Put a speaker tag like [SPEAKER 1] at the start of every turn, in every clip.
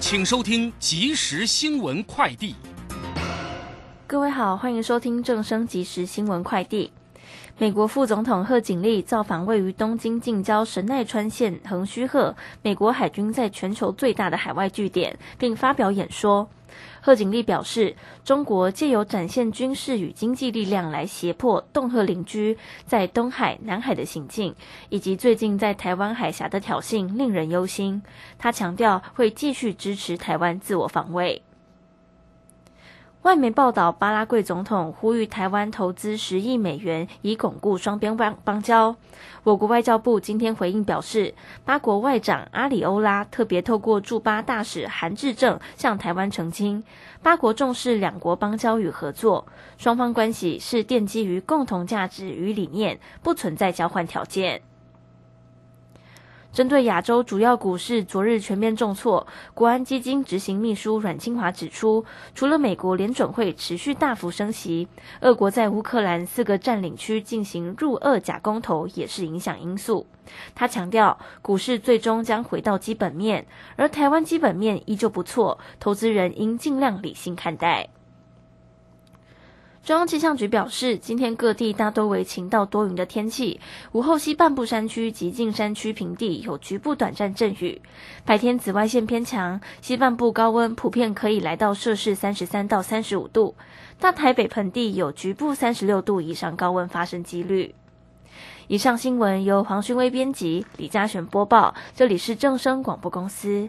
[SPEAKER 1] 请收听即时新闻快递。
[SPEAKER 2] 各位好，欢迎收听正声即时新闻快递。美国副总统贺锦丽造访位于东京近郊神奈川县横须贺美国海军在全球最大的海外据点，并发表演说。贺锦丽表示，中国借由展现军事与经济力量来胁迫、恫吓邻居在东海、南海的行径，以及最近在台湾海峡的挑衅，令人忧心。他强调会继续支持台湾自我防卫。外媒报道，巴拉圭总统呼吁台湾投资十亿美元，以巩固双边邦邦交。我国外交部今天回应表示，巴国外长阿里欧拉特别透过驻巴大使韩志正向台湾澄清，巴国重视两国邦交与合作，双方关系是奠基于共同价值与理念，不存在交换条件。针对亚洲主要股市昨日全面重挫，国安基金执行秘书阮清华指出，除了美国联准会持续大幅升息，俄国在乌克兰四个占领区进行入俄假公投也是影响因素。他强调，股市最终将回到基本面，而台湾基本面依旧不错，投资人应尽量理性看待。中央气象局表示，今天各地大多为晴到多云的天气，午后西半部山区及近山区平地有局部短暂阵雨。白天紫外线偏强，西半部高温普遍可以来到摄氏三十三到三十五度，大台北盆地有局部三十六度以上高温发生几率。以上新闻由黄勋威编辑，李嘉璇播报，这里是正声广播公司。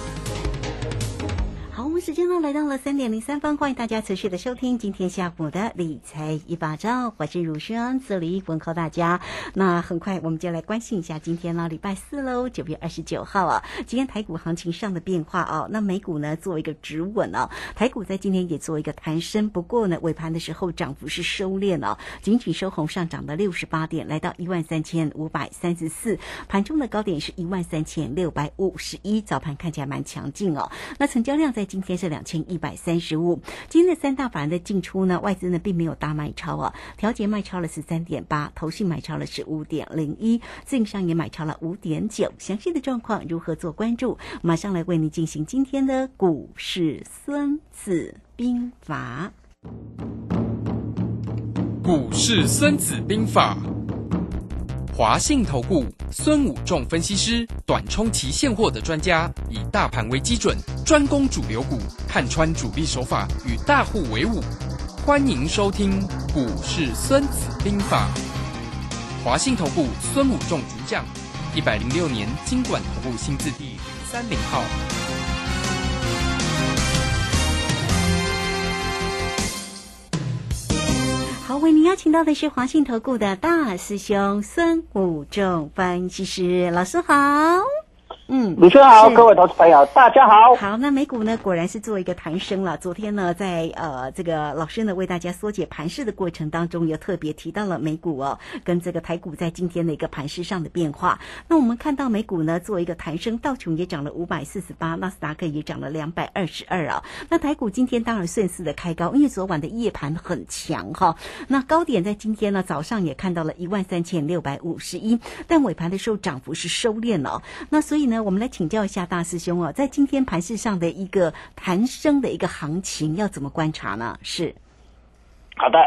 [SPEAKER 3] 时间呢来到了三点零三分，欢迎大家持续的收听今天下午的理财一把照，我是如轩，这里问候大家。那很快我们就来关心一下今天呢礼拜四喽，九月二十九号啊，今天台股行情上的变化哦。那美股呢做一个止稳哦，台股在今天也做一个弹升，不过呢尾盘的时候涨幅是收敛哦，仅仅收红上涨了六十八点，来到一万三千五百三十四，盘中的高点是一万三千六百五十一，早盘看起来蛮强劲哦。那成交量在今天是两千一百三十五。今天的三大法人的进出呢，外资呢并没有大卖超啊，调节卖超了十三点八，投信买超了十五点零一，自营商也买超了五点九。详细的状况如何做关注？马上来为你进行今天的股市孙子兵法。
[SPEAKER 1] 股市孙子兵法。华信投顾孙武仲分析师，短冲期现货的专家，以大盘为基准，专攻主流股，看穿主力手法，与大户为伍。欢迎收听股市孙子兵法。华信投顾孙武仲主讲，一百零六年经管投顾新字第零三零号。
[SPEAKER 3] 为您邀请到的是华信投顾的大师兄孙武仲分析师，老师好。嗯，
[SPEAKER 4] 主持人好，各位投资朋友，大家好。
[SPEAKER 3] 好，那美股呢，果然是做一个弹升了。昨天呢，在呃这个老师呢为大家缩解盘势的过程当中，又特别提到了美股哦，跟这个台股在今天的一个盘势上的变化。那我们看到美股呢做一个弹升，道琼也涨了五百四十八，纳斯达克也涨了两百二十二啊。那台股今天当然顺势的开高，因为昨晚的夜盘很强哈。那高点在今天呢早上也看到了一万三千六百五十一，但尾盘的时候涨幅是收敛了哦。那所以呢，我们来请教一下大师兄哦，在今天盘市上的一个盘升的一个行情，要怎么观察呢？是，
[SPEAKER 4] 好的，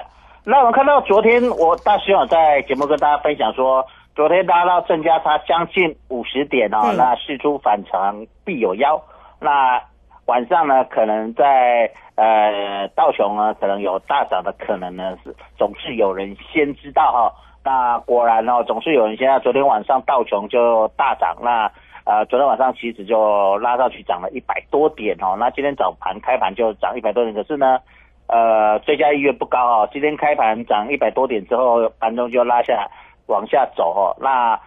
[SPEAKER 4] 那我们看到昨天我大师兄在节目跟大家分享说，昨天拉到正价差将近五十点哦，那事出反常必有妖。那晚上呢，可能在呃道琼呢，可能有大涨的可能呢，是总是有人先知道哈、那果然哦，总是有人先在昨天晚上道琼就大涨，那呃昨天晚上期指就拉上去涨了一百多点哦，那今天早盘开盘就涨一百多点，可是呢。呃，追加意愿不高哦。今天开盘涨一百多点之后，盘中就拉下往下走哦，那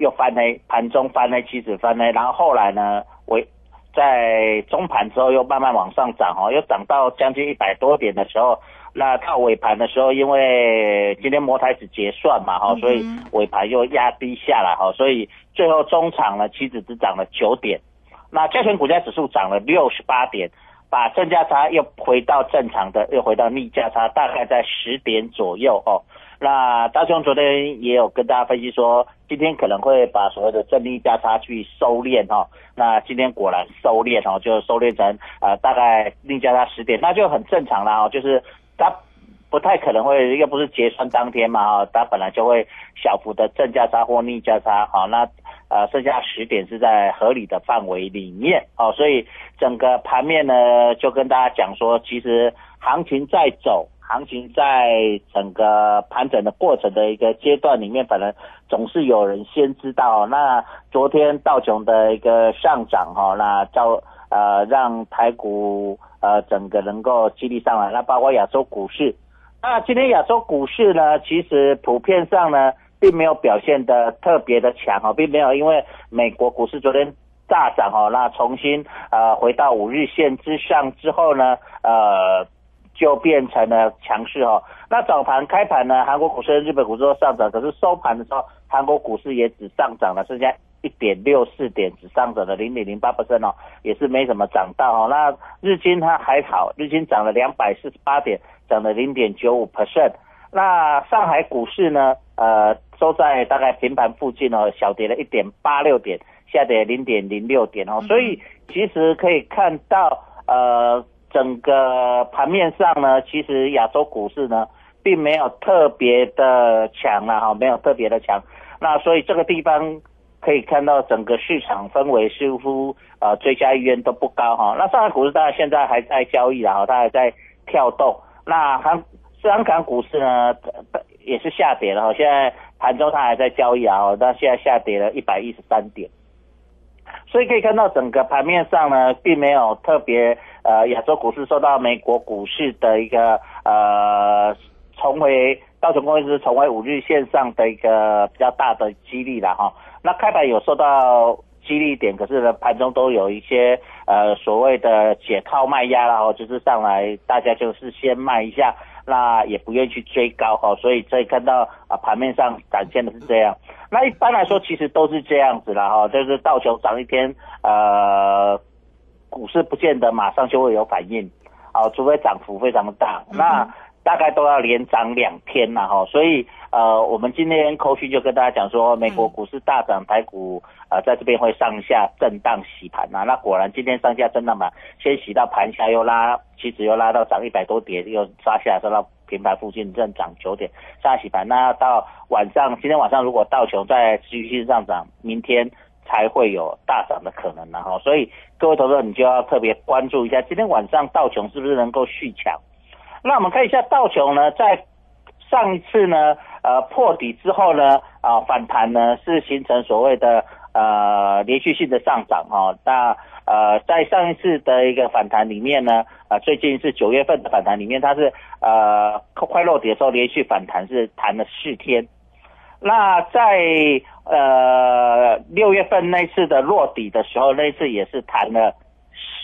[SPEAKER 4] 又翻黑，盘中翻黑，期指翻黑，然后后来呢，我在中盘之后又慢慢往上涨哦，又涨到将近一百多点的时候，那到尾盘的时候，因为今天摩台指结算嘛哈、
[SPEAKER 3] 嗯
[SPEAKER 4] 所以尾盘又压低下来哈、所以最后中场呢，期指只涨了九点，那加权股价指数涨了六十八点。把正价差又回到正常的，又回到逆价差，大概在十点左右哦。那大雄昨天也有跟大家分析说，今天可能会把所谓的正逆价差去收敛哦。那今天果然收敛哦，就收敛成呃大概逆价差十点，那就很正常啦哦，就是它不太可能会，又不是结算当天嘛哈，它本来就会小幅的正价差或逆价差，好那。呃，剩下十点是在合理的范围里面哦，所以整个盘面呢，就跟大家讲说，其实行情在走，行情在整个盘整的过程的一个阶段里面，反正总是有人先知道。那昨天道琼的一个上涨哈、那照呃让台股呃整个能够激励上来，那包括亚洲股市。那今天亚洲股市呢，其实普遍上呢。并没有表现的特别的强哦，并没有因为美国股市昨天大涨哦，那重新呃回到五日线之上之后呢，呃就变成了强势哦。那早盘开盘呢，韩国股市日本股市都上涨，可是收盘的时候，韩国股市也只上涨了，剩下一点六四点，只上涨了零点零八 percent 哦，也是没怎么涨到哦。那日经它还好，日经涨了两百四十八点，涨了零点九五 percent。那上海股市呢？呃，收在大概平盘附近哦，小跌了一点八六点，下跌零点零六点哦。所以其实可以看到，呃，整个盘面上呢，其实亚洲股市呢，并没有特别的强了哈，没有特别的强。那所以这个地方可以看到，整个市场氛围似乎呃追加意愿都不高哈。那上海股市当然现在还在交易然后它还在跳动。那韩香港股市呢，也是下跌了哈，现在盘中它还在交易啊，那现在下跌了一百一十三点，所以可以看到整个盘面上呢，并没有特别呃亚洲股市受到美国股市的一个呃重回道琼工业指数重回五日线上的一个比较大的激励了哈。那开盘有受到激励点，可是呢盘中都有一些呃所谓的解套卖压然后就是上来大家就是先卖一下。那也不愿意去追高哈，所以可以看到啊盘面上展现的是这样。那一般来说其实都是这样子啦哈，就是道琼涨一天，呃，股市不见得马上就会有反应，啊，除非涨幅非常大，那大概都要连涨两天了哈。所以呃，我们今天扣讯就跟大家讲说，美国股市大涨，台股呃在这边会上下震荡洗盘呐、那果然今天上下震荡嘛，先洗到盘下又拉。期指又拉到涨一百多点，又刷下来，收到平盘附近，正涨九点，上洗盘。那到晚上，今天晚上如果道琼在持续性上涨，明天才会有大涨的可能然后，所以各位投资者你就要特别关注一下，今天晚上道琼是不是能够续强？那我们看一下道琼呢，在上一次呢，呃破底之后呢，啊、反弹呢是形成所谓的呃连续性的上涨哈、哦，那。呃，在上一次的一个反弹里面呢，呃，最近是九月份的反弹里面，它是呃快落底的时候连续反弹是弹了四天，那在呃六月份那次的落底的时候，那次也是弹了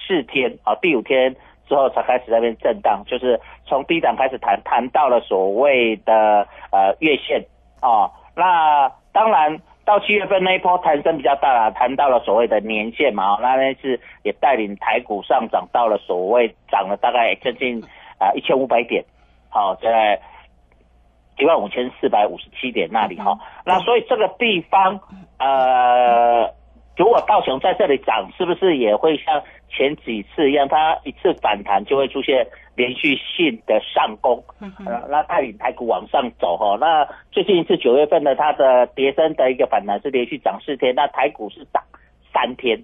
[SPEAKER 4] 四天啊，第五天之后才开始在那边震荡，就是从低档开始谈，谈到了所谓的呃月线啊。那当然到七月份那一波弹升比较大了，谈到了所谓的年线嘛，那那次也带领台股上涨到了所谓涨了大概将近啊一千五百点，好在。一万五千四百五十七点那里哈，那所以这个地方，呃，如果道琼在这里涨，是不是也会像前几次一样，它一次反弹就会出现连续性的上攻，呃，那带领台股往上走哈。那最近一次九月份的它的跌升的一个反弹是连续涨四天，那台股是涨三天。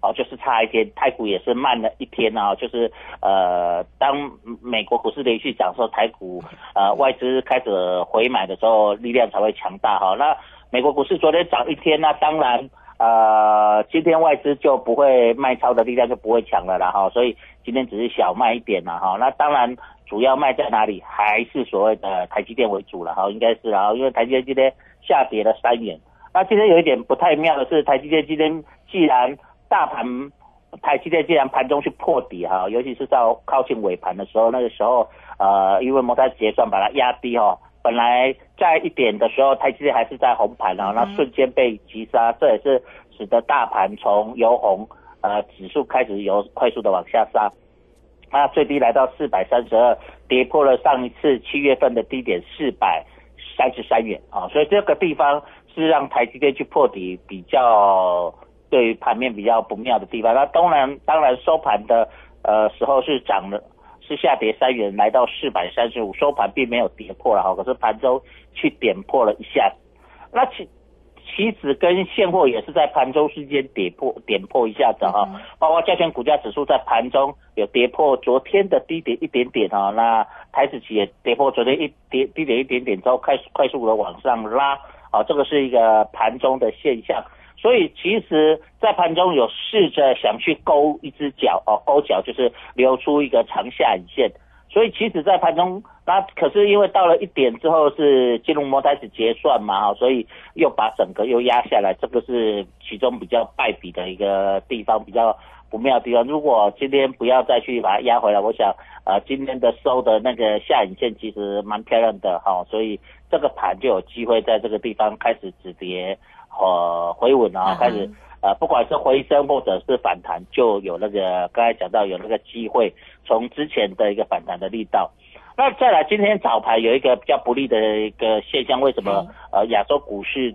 [SPEAKER 4] 哦，就是差一天，台股也是慢了一天啊，就是呃，当美国股市连续涨时候，台股呃外资开始回买的时候，力量才会强大哈。那美国股市昨天涨一天，那当然呃，今天外资就不会卖超的力量就不会强了啦哈，所以今天只是小卖一点了哈。那当然主要卖在哪里，还是所谓的台积电为主了哈，应该是啊，因为台积电今天下跌了三元。那今天有一点不太妙的是，台积电今天既然大盘台积电既然盘中去破底哈，尤其是到靠近尾盘的时候，那个时候呃，因为摩擦结算把它压低哈，本来在一点的时候，台积电还是在红盘啊，那瞬间被急杀，这也是使得大盘从由红呃指数开始由快速的往下杀，那最低来到四百三十二，跌破了上一次七月份的低点四百三十三元啊，所以这个地方是让台积电去破底比较。对于盘面比较不妙的地方，那当然当然收盘的呃时候是涨了，是下跌三元，来到四百三十五，收盘并没有跌破了哈，可是盘中去点破了一下，那其期指跟现货也是在盘中之间跌破点破一下子哈，包括加权股价指数在盘中有跌破昨天的低点一点点哈，那台指期也跌破昨天一跌低点一点点之后，快快速的往上拉，啊，这个是一个盘中的现象。所以其实，在盘中有试着想去勾一只脚哦，勾脚就是留出一个长下影线。所以其实，在盘中，那可是因为到了一点之后是金融摩开始结算嘛，所以又把整个又压下来，这个是其中比较败笔的一个地方，比较不妙的地方。如果今天不要再去把它压回来，我想，呃，今天的收的那个下影线其实蛮漂亮的哈，所以这个盘就有机会在这个地方开始止跌。呃，回稳啊，开始呃，不管是回升或者是反弹，就有那个刚才讲到有那个机会，从之前的一个反弹的力道。那再来，今天早盘有一个比较不利的一个现象，为什么？呃亚洲股市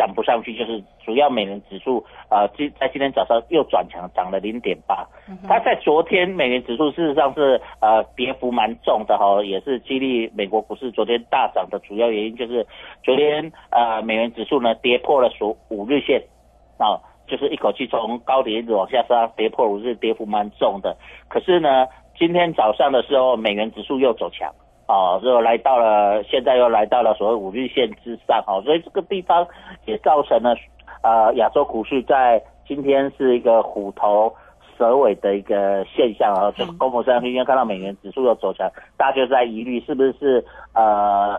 [SPEAKER 4] 涨不上去？就是主要美元指数啊今在今天早上又转强，涨了零点八。它在昨天美元指数事实上是呃跌幅蛮重的哈，也是激励美国股市昨天大涨的主要原因，就是昨天呃美元指数呢跌破了所五日线，啊，就是一口气从高点一直往下杀，跌破五日，跌幅蛮重的。可是呢，今天早上的时候美元指数又走强，啊，又来到了现在又来到了所谓五日线之上，啊，所以这个地方也造成了呃亚洲股市在今天是一个虎头。蛇尾的一个现象啊，就公募上今天看到美元指数又走强，大家就在疑虑是不是呃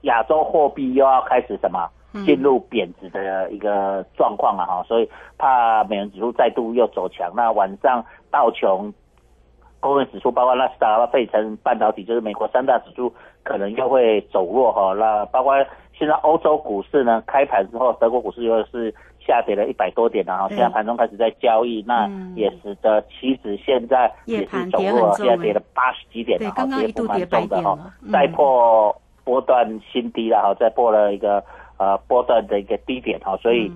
[SPEAKER 4] 亚洲货币又要开始什么进入贬值的一个状况了哈，所以怕美元指数再度又走强。那晚上道琼工业指数，包括纳斯达克、费城半导体，就是美国三大指数可能又会走弱哈。那包括现在欧洲股市呢，开盘之后德国股市又是。下跌了一百多点，然后现在盘中开始在交易，那也使得期指现在也是走弱，现在跌了八十几点，然后跌幅蛮重的哈，再破波段新低了哈，再破了一个呃波段的一个低点哈，所以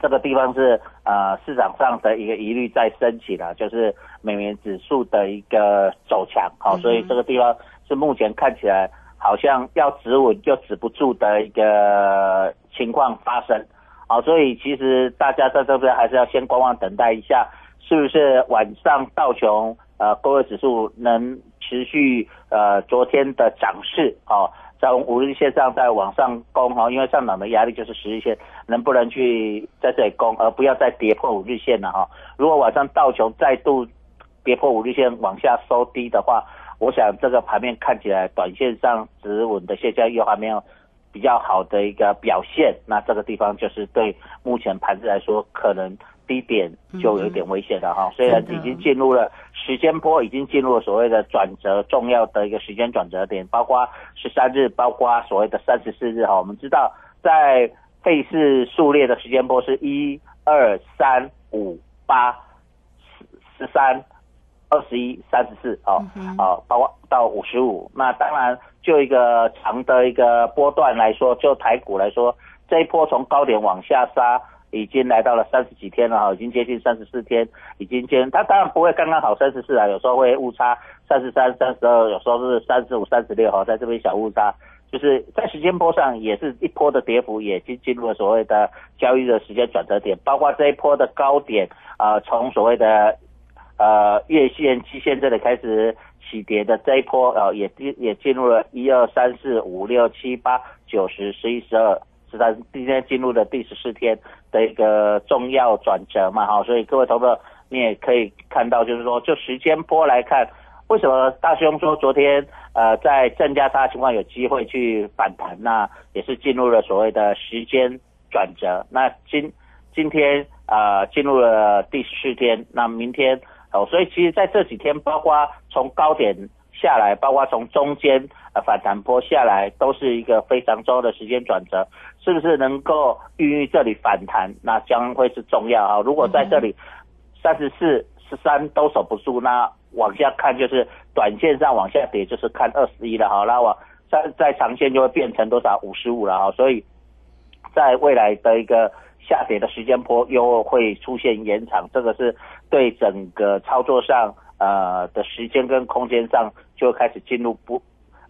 [SPEAKER 4] 这个地方是呃市场上的一个疑虑在升起了，就是美元指数的一个走强，好，所以这个地方是目前看起来好像要止稳就止不住的一个情况发生。好，所以其实大家在这边还是要先观望等待一下，是不是晚上道琼呃工业指数能持续呃昨天的涨势啊，在五日线上再往上攻哈，因为上涨的压力就是十日线，能不能去在这里攻，而不要再跌破五日线了哈。如果晚上道琼再度跌破五日线往下收低的话，我想这个盘面看起来短线上止稳的现象又还没有。比较好的一个表现，那这个地方就是对目前盘子来说，可能低点就有一点危险了哈。虽然已经进入了时间波，已经进入了所谓的转折重要的一个时间转折点，包括十三日，包括所谓的三十四日哈。我们知道，在费氏数列的时间波是一二三五八十十三。二十一、三十四，哦，哦，包括到五十五。那当然，就一个长的一个波段来说，就台股来说，这一波从高点往下杀，已经来到了三十几天了哈，已经接近三十四天，已经接。它当然不会刚刚好三十四啊，有时候会误差三十三、三十二，有时候是三十五、三十六哈，在这边小误差，就是在时间波上也是一波的跌幅，也进进入了所谓的交易的时间转折点，包括这一波的高点啊，从所谓的。呃，月线、期线这里开始起跌的这一波，呃，也进也进入了一二三四五六七八九十十一十二十三，今天进入了第十四天的一个重要转折嘛，哈，所以各位投资你也可以看到，就是说，就时间波来看，为什么大兄说昨天呃在正加差情况有机会去反弹，那也是进入了所谓的时间转折，那今今天啊进入了第十四天，那明天。哦，所以其实在这几天，包括从高点下来，包括从中间呃反弹波下来，都是一个非常重要的时间转折，是不是能够孕育这里反弹？那将会是重要啊！如果在这里三十四、十三都守不住，那往下看就是短线上往下跌，就是看二十一了哈。那往在在长线就会变成多少五十五了哈。所以在未来的一个。下跌的时间波又会出现延长，这个是对整个操作上呃的时间跟空间上就开始进入不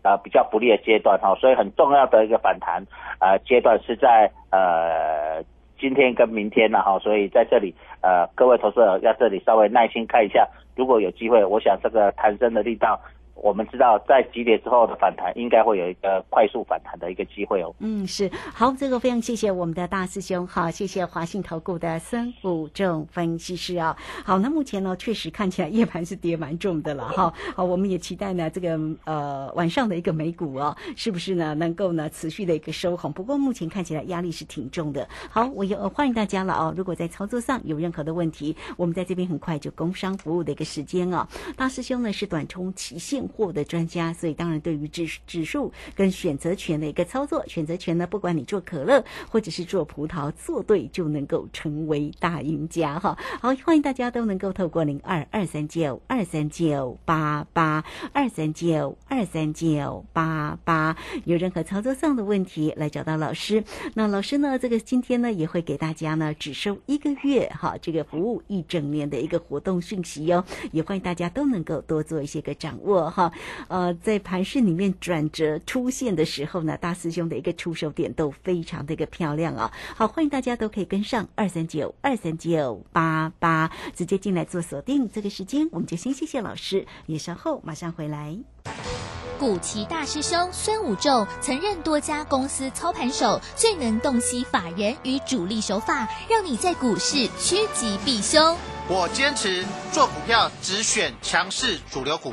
[SPEAKER 4] 呃比较不利的阶段哈，所以很重要的一个反弹呃阶段是在呃今天跟明天了哈，所以在这里呃各位投资者要这里稍微耐心看一下，如果有机会，我想这个弹升的力道。我们知道，在急跌之后的反弹，应该会有一个快速反弹的一个机会哦。
[SPEAKER 3] 嗯，是好，这个非常谢谢我们的大师兄，好，谢谢华信投顾的孙武正分析师啊。好，那目前呢，确实看起来夜盘是跌蛮重的了哈。好，我们也期待呢，这个呃晚上的一个美股哦，是不是呢能够呢持续的一个收红？不过目前看起来压力是挺重的。好，我有欢迎大家了哦。如果在操作上有任何的问题，我们在这边很快就工商服务的一个时间啊。大师兄呢是短冲期现。货的专家，所以当然对于指指数跟选择权的一个操作，选择权呢，不管你做可乐或者是做葡萄，做对就能够成为大赢家哈。好，欢迎大家都能够透过零二二三九二三九八八二三九二三九八八，有任何操作上的问题来找到老师。那老师呢，这个今天呢也会给大家呢只收一个月哈，这个服务一整年的一个活动讯息哟，也欢迎大家都能够多做一些个掌握哈。呃，在盘市里面转折出现的时候呢，大师兄的一个出手点都非常的一个漂亮啊！好，欢迎大家都可以跟上二三九二三九八八，直接进来做锁定。这个时间我们就先谢谢老师，也稍后马上回来。
[SPEAKER 5] 古奇大师兄孙武仲曾任多家公司操盘手，最能洞悉法人与主力手法，让你在股市趋吉避凶。
[SPEAKER 6] 我坚持做股票只选强势主流股。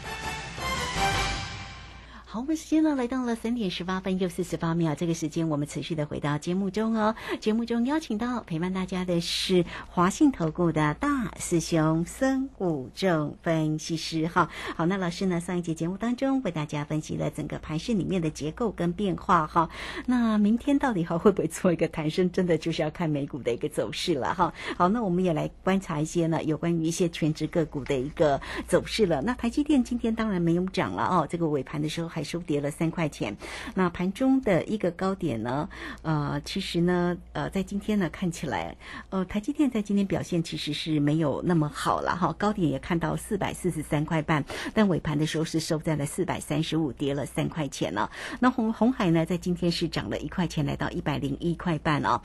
[SPEAKER 3] 好，我们时间呢来到了三点十八分又四十八秒。这个时间我们持续的回到节目中哦。节目中邀请到陪伴大家的是华信投顾的大师兄孙武正分析师。哈，好，那老师呢上一节节目当中为大家分析了整个盘市里面的结构跟变化。哈，那明天到底还会不会做一个弹升？真的就是要看美股的一个走势了。哈，好，那我们也来观察一些呢有关于一些全职个股的一个走势了。那台积电今天当然没有涨了哦，这个尾盘的时候还。收跌了三块钱。那盘中的一个高点呢，呃，其实呢，呃，在今天呢看起来，呃，台积电在今天表现其实是没有那么好了哈，高点也看到四百四十三块半，但尾盘的时候是收在了四百三十五，跌了三块钱呢。那红红海呢，在今天是涨了一块钱，来到一百零一块半啊。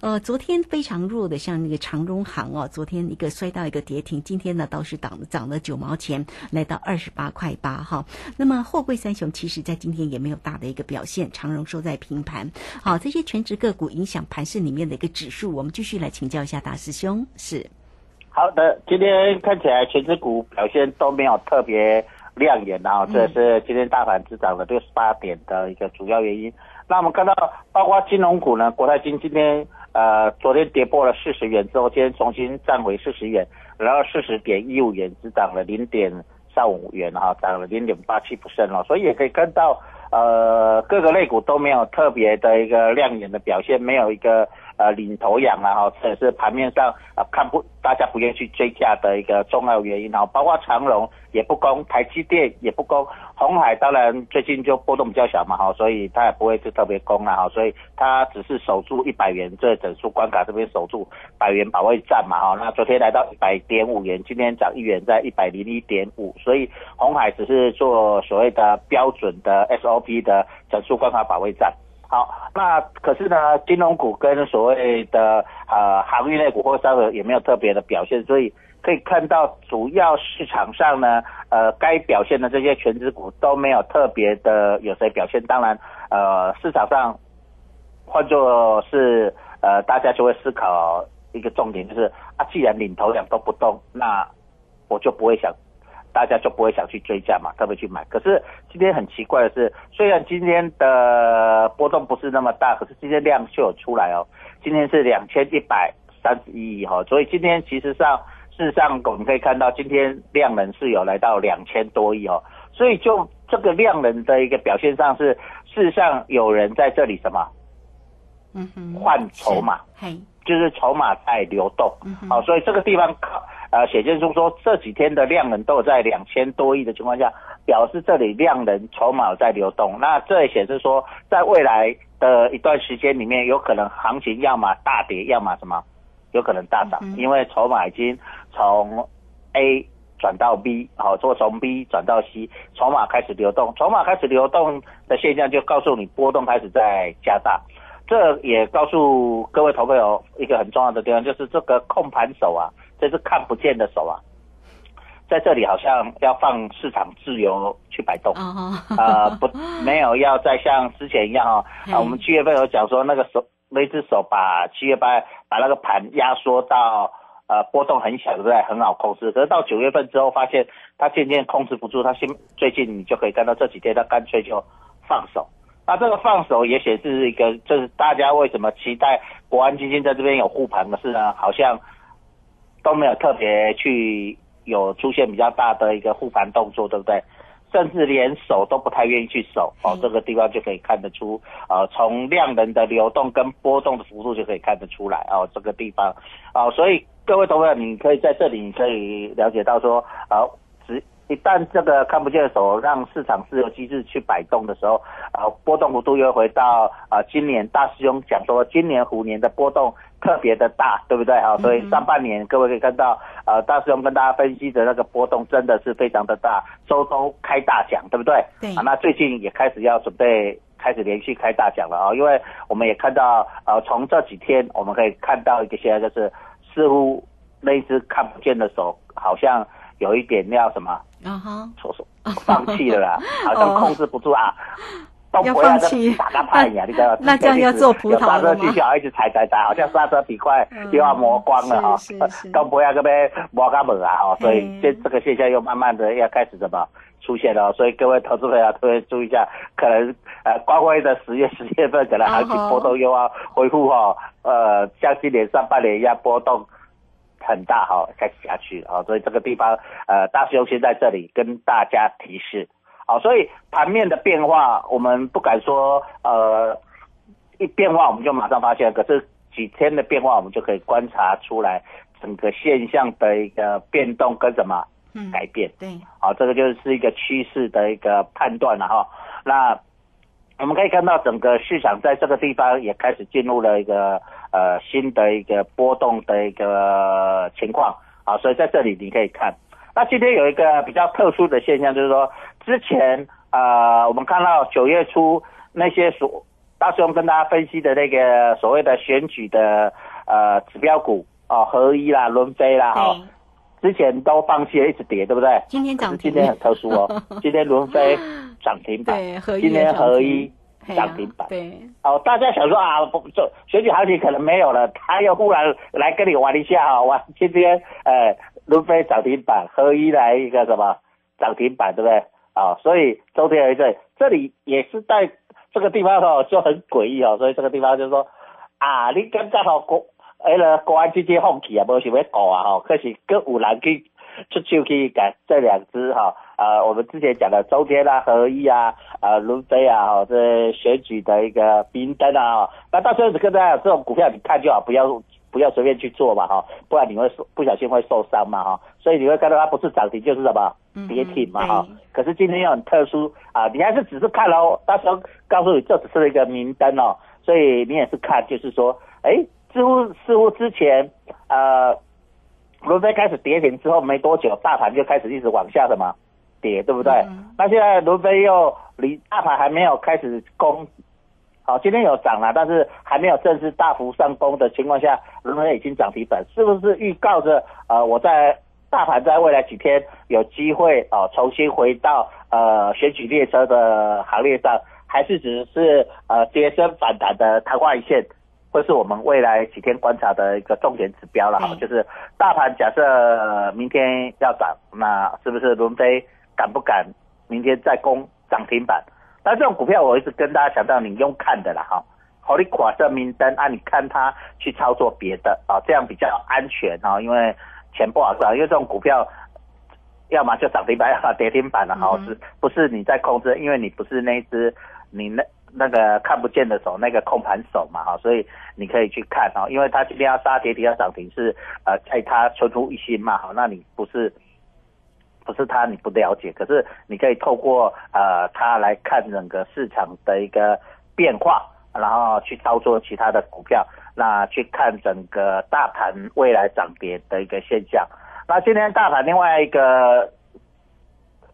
[SPEAKER 3] 呃，昨天非常弱的，像那个长荣行哦，昨天一个摔到一个跌停，今天呢倒是涨涨了九毛钱，来到二十八块八哈。那么货柜三雄其实在今天也没有大的一个表现，长荣收在平盘。好，这些全职个股影响盘市里面的一个指数，我们继续来请教一下大师兄。是，
[SPEAKER 4] 好的，今天看起来全职股表现都没有特别亮眼啊，这是今天大盘只涨了六十八点的一个主要原因。那我们看到，包括金融股呢，国泰金今天呃昨天跌破了四十元之后，今天重新站回四十元，然后四十点一五元只涨了零点到五元哈，涨了零点八七不胜了，所以也可以看到。呃，各个类股都没有特别的一个亮眼的表现，没有一个呃领头羊啊，哈，这也是盘面上啊看不大家不愿意去追加的一个重要原因啊，包括长荣也不攻，台积电也不攻，红海当然最近就波动比较小嘛，哈，所以它也不会是特别攻了，哈，所以它只是守住一百元这整数关卡这边守住百元保卫战嘛，哈，那昨天来到一百点五元，今天涨一元在一百零一点五，所以红海只是做所谓的标准的 S O。P 的整数关卡保卫战，好，那可是呢，金融股跟所谓的呃航运类股或稍微也没有特别的表现，所以可以看到主要市场上呢，呃，该表现的这些全职股都没有特别的有谁表现。当然，呃，市场上换作是呃，大家就会思考一个重点，就是啊，既然领头羊都不动，那我就不会想。大家就不会想去追价嘛，特别去买。可是今天很奇怪的是，虽然今天的波动不是那么大，可是今天量就有出来哦。今天是两千一百三十一亿哈，所以今天其实上事实上我们可以看到，今天量能是有来到两千多亿哦。所以就这个量能的一个表现上是，事实上有人在这里什么？嗯哼，换筹码，就是筹码在流动。好，所以这个地方靠。呃，写建书说这几天的量能都有在两千多亿的情况下，表示这里量能筹码在流动。那这也显示说，在未来的一段时间里面，有可能行情要么大跌，要么什么，有可能大涨，因为筹码已经从 A 转到 B，好，或从 B 转到 C，筹码开始流动，筹码开始流动的现象就告诉你波动开始在加大。这也告诉各位投朋友一个很重要的地方，就是这个控盘手啊。这是看不见的手啊，在这里好像要放市场自由去摆动，啊不没有要再像之前一样哈，啊我们七月份有讲说那个手那只手把七月八把那个盘压缩到呃波动很小对不对？很好控制，可是到九月份之后发现它渐渐控制不住，它现最近你就可以看到这几天它干脆就放手，那这个放手也显示一个就是大家为什么期待国安基金在这边有护盘的事呢？好像。都没有特别去有出现比较大的一个护盘动作，对不对？甚至连守都不太愿意去守哦，这个地方就可以看得出，呃，从量能的流动跟波动的幅度就可以看得出来哦，这个地方，哦，所以各位同学，你可以在这里你可以了解到说，呃，只一旦这个看不见的手让市场自由机制去摆动的时候，呃，波动幅度又回到啊，今年大师兄讲说，今年虎年的波动。特别的大，对不对？好，所以上半年各位可以看到，呃，大师兄跟大家分析的那个波动真的是非常的大，周周开大奖，对不对？
[SPEAKER 3] 对。
[SPEAKER 4] 啊，那最近也开始要准备开始连续开大奖了啊，因为我们也看到，呃，从这几天我们可以看到一个现在就是，似乎那只看不见的手好像有一点要什么，啊哈，错手放弃了啦，好像控制不住啊。
[SPEAKER 3] 要放弃，
[SPEAKER 4] 打个牌呀！你知道
[SPEAKER 3] 那这样要做葡萄
[SPEAKER 4] 刹车继续一直踩踩踩，好像刹车皮块又要磨光了哈。都不要这边磨干磨啊哈，所以这这个现象又慢慢的要开始怎么出现了？所以各位投资朋友特别注意一下，可能呃，光辉的十月十月份可能行情波动又要恢复哈，呃，像今年上半年一样波动很大哈，开始下去啊，所以这个地方呃，大师兄先在这里跟大家提示。好，所以盘面的变化，我们不敢说，呃，一变化我们就马上发现，可是几天的变化，我们就可以观察出来整个现象的一个变动跟什么
[SPEAKER 3] 嗯
[SPEAKER 4] 改变。
[SPEAKER 3] 对，
[SPEAKER 4] 好，这个就是一个趋势的一个判断了哈。那我们可以看到，整个市场在这个地方也开始进入了一个呃新的一个波动的一个情况啊，所以在这里你可以看。那今天有一个比较特殊的现象，就是说之前呃我们看到九月初那些所大师兄跟大家分析的那个所谓的选举的呃指标股哦，合一啦、伦飞啦哈。
[SPEAKER 3] 对，
[SPEAKER 4] 之前都放弃了，一直跌，对不对？
[SPEAKER 3] 今天涨停
[SPEAKER 4] 今天很特殊哦，今天伦飞涨停板，
[SPEAKER 3] 对，
[SPEAKER 4] 今天合一涨停板。
[SPEAKER 3] 对，
[SPEAKER 4] 哦，大家想说啊，不，这选举行情可能没有了，他又忽然来跟你玩一下啊，玩今天呃伦飞涨停板，合一来一个什么涨停板，对不对？啊、所以周天有一阵，这里也是在这个地方哦就很诡异哦，所以这个地方就是说啊，你刚刚好国迄个国安基金放弃啊，无想要搞啊吼，可是搁有人去出手去改这两只哈，呃，我们之前讲的周天啊、合一啊、呃伦飞啊，哈，这选举的一个明灯啊，哈那到时候跟大家讲这种股票你看就好，不要不要随便去做嘛哈，不然你会受不小心会受伤嘛哈，所以你会看到它不是涨停就是什么
[SPEAKER 3] 嗯
[SPEAKER 4] 跌停嘛
[SPEAKER 3] 对。
[SPEAKER 4] 哈，可是今天又很特殊啊，你还是只是看哦，到时候告诉你这只是一个明灯哦，所以你也是看，就是说，哎，似乎似乎之前呃，伦飞开始跌停之后没多久，大盘就开始一直往下什么跌，对不对？
[SPEAKER 3] 嗯
[SPEAKER 4] 那现在伦飞又离大盘还没有开始攻，好、今天有涨了，但是还没有正式大幅上攻的情况下，伦飞已经涨停板，是不是预告着呃我在大盘在未来几天有机会哦、重新回到呃选举列车的行列上，还是只是呃跌升反弹的昙花一现？会是我们未来几天观察的一个重点指标了哈，
[SPEAKER 3] 嗯
[SPEAKER 4] 就是大盘假设、呃明天要涨，那是不是伦飞敢不敢明天再攻涨停板？那这种股票我一直跟大家强调，你用看的啦哈，好你垮这明灯啊，你看它去操作别的啊，这样比较安全啊，因为钱不好赚，因为这种股票。要么就涨停板，要么跌停板了哈，
[SPEAKER 3] 嗯
[SPEAKER 4] 是不是你在控制？因为你不是那一只你那那个看不见的手，那个控盘手嘛哈，所以你可以去看哦，因为他今天要杀跌停要涨停是呃在他存乎一心嘛哈，那你不是不是他你不了解，可是你可以透过呃他来看整个市场的一个变化，然后去操作其他的股票，那去看整个大盘未来涨跌的一个现象。那今天大盘另外一个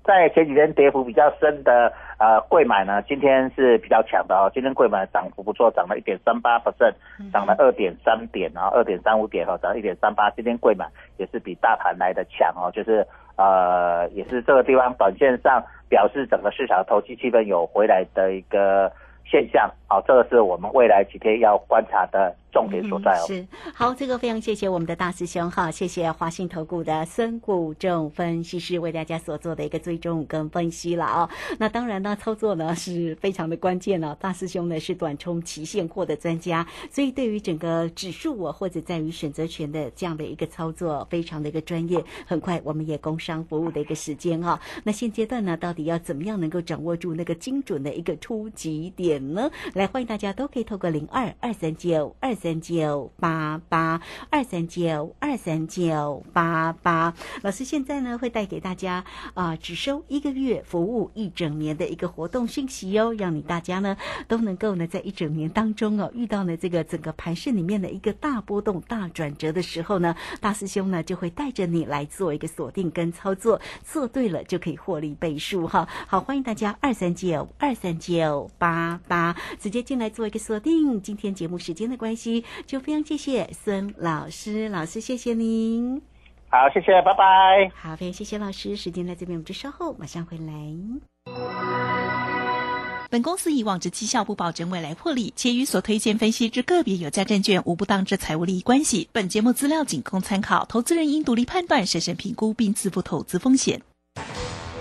[SPEAKER 4] 在前几天跌幅比较深的呃贵买呢，今天是比较强的哦。今天贵买涨幅不错，涨了一点三八 percent，涨了二点三点，然后二点三五点哦，涨了一点三八。今天贵买也是比大盘来的强哦，就是呃也是这个地方短线上表示整个市场投机气氛有回来的一个现象。好、这个是我们未来几天要观察的重点所在哦。
[SPEAKER 3] 是好，这个非常谢谢我们的大师兄哈，谢谢华信投顾的孙谷正分析师为大家所做的一个追踪跟分析了啊、那当然呢，操作呢是非常的关键了、大师兄呢是短冲期现货的专家，所以对于整个指数啊，或者在于选择权的这样的一个操作，非常的一个专业。很快我们也工商服务的一个时间哈、那现阶段呢，到底要怎么样能够掌握住那个精准的一个初级点呢？来，欢迎大家都可以透过零二二三九二三九八八二三九二三九八八。老师现在呢会带给大家啊、只收一个月，服务一整年的一个活动讯息哦，让你大家呢都能够呢在一整年当中哦遇到呢这个整个盘市里面的一个大波动、大转折的时候呢，大师兄呢就会带着你来做一个锁定跟操作，做对了就可以获利倍数哈。好，欢迎大家二三九二三九八八直接进来做一个锁定。今天节目时间的关系，就非常谢谢孙老师，老师谢谢您。
[SPEAKER 4] 好，谢谢，拜拜。
[SPEAKER 3] 好，非常谢谢老师，时间在这边，我们就稍后马上回来。
[SPEAKER 7] 本公司以往之绩效不保证未来获利，且与所推荐分析之个别有价证券无不当之财务利益关系。本节目资料仅供参考，投资人应独立判断、审慎评估并自负投资风险。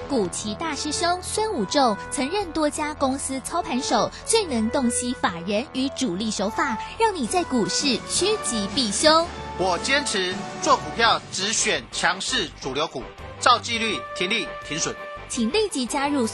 [SPEAKER 5] 古奇大师兄孙武仲曾任多家公司操盘手，最能洞悉法人与主力手法，让你在股市趋吉避凶。
[SPEAKER 6] 我坚持做股票只选强势主流股，照纪律、停利、停损。
[SPEAKER 5] 请立即加入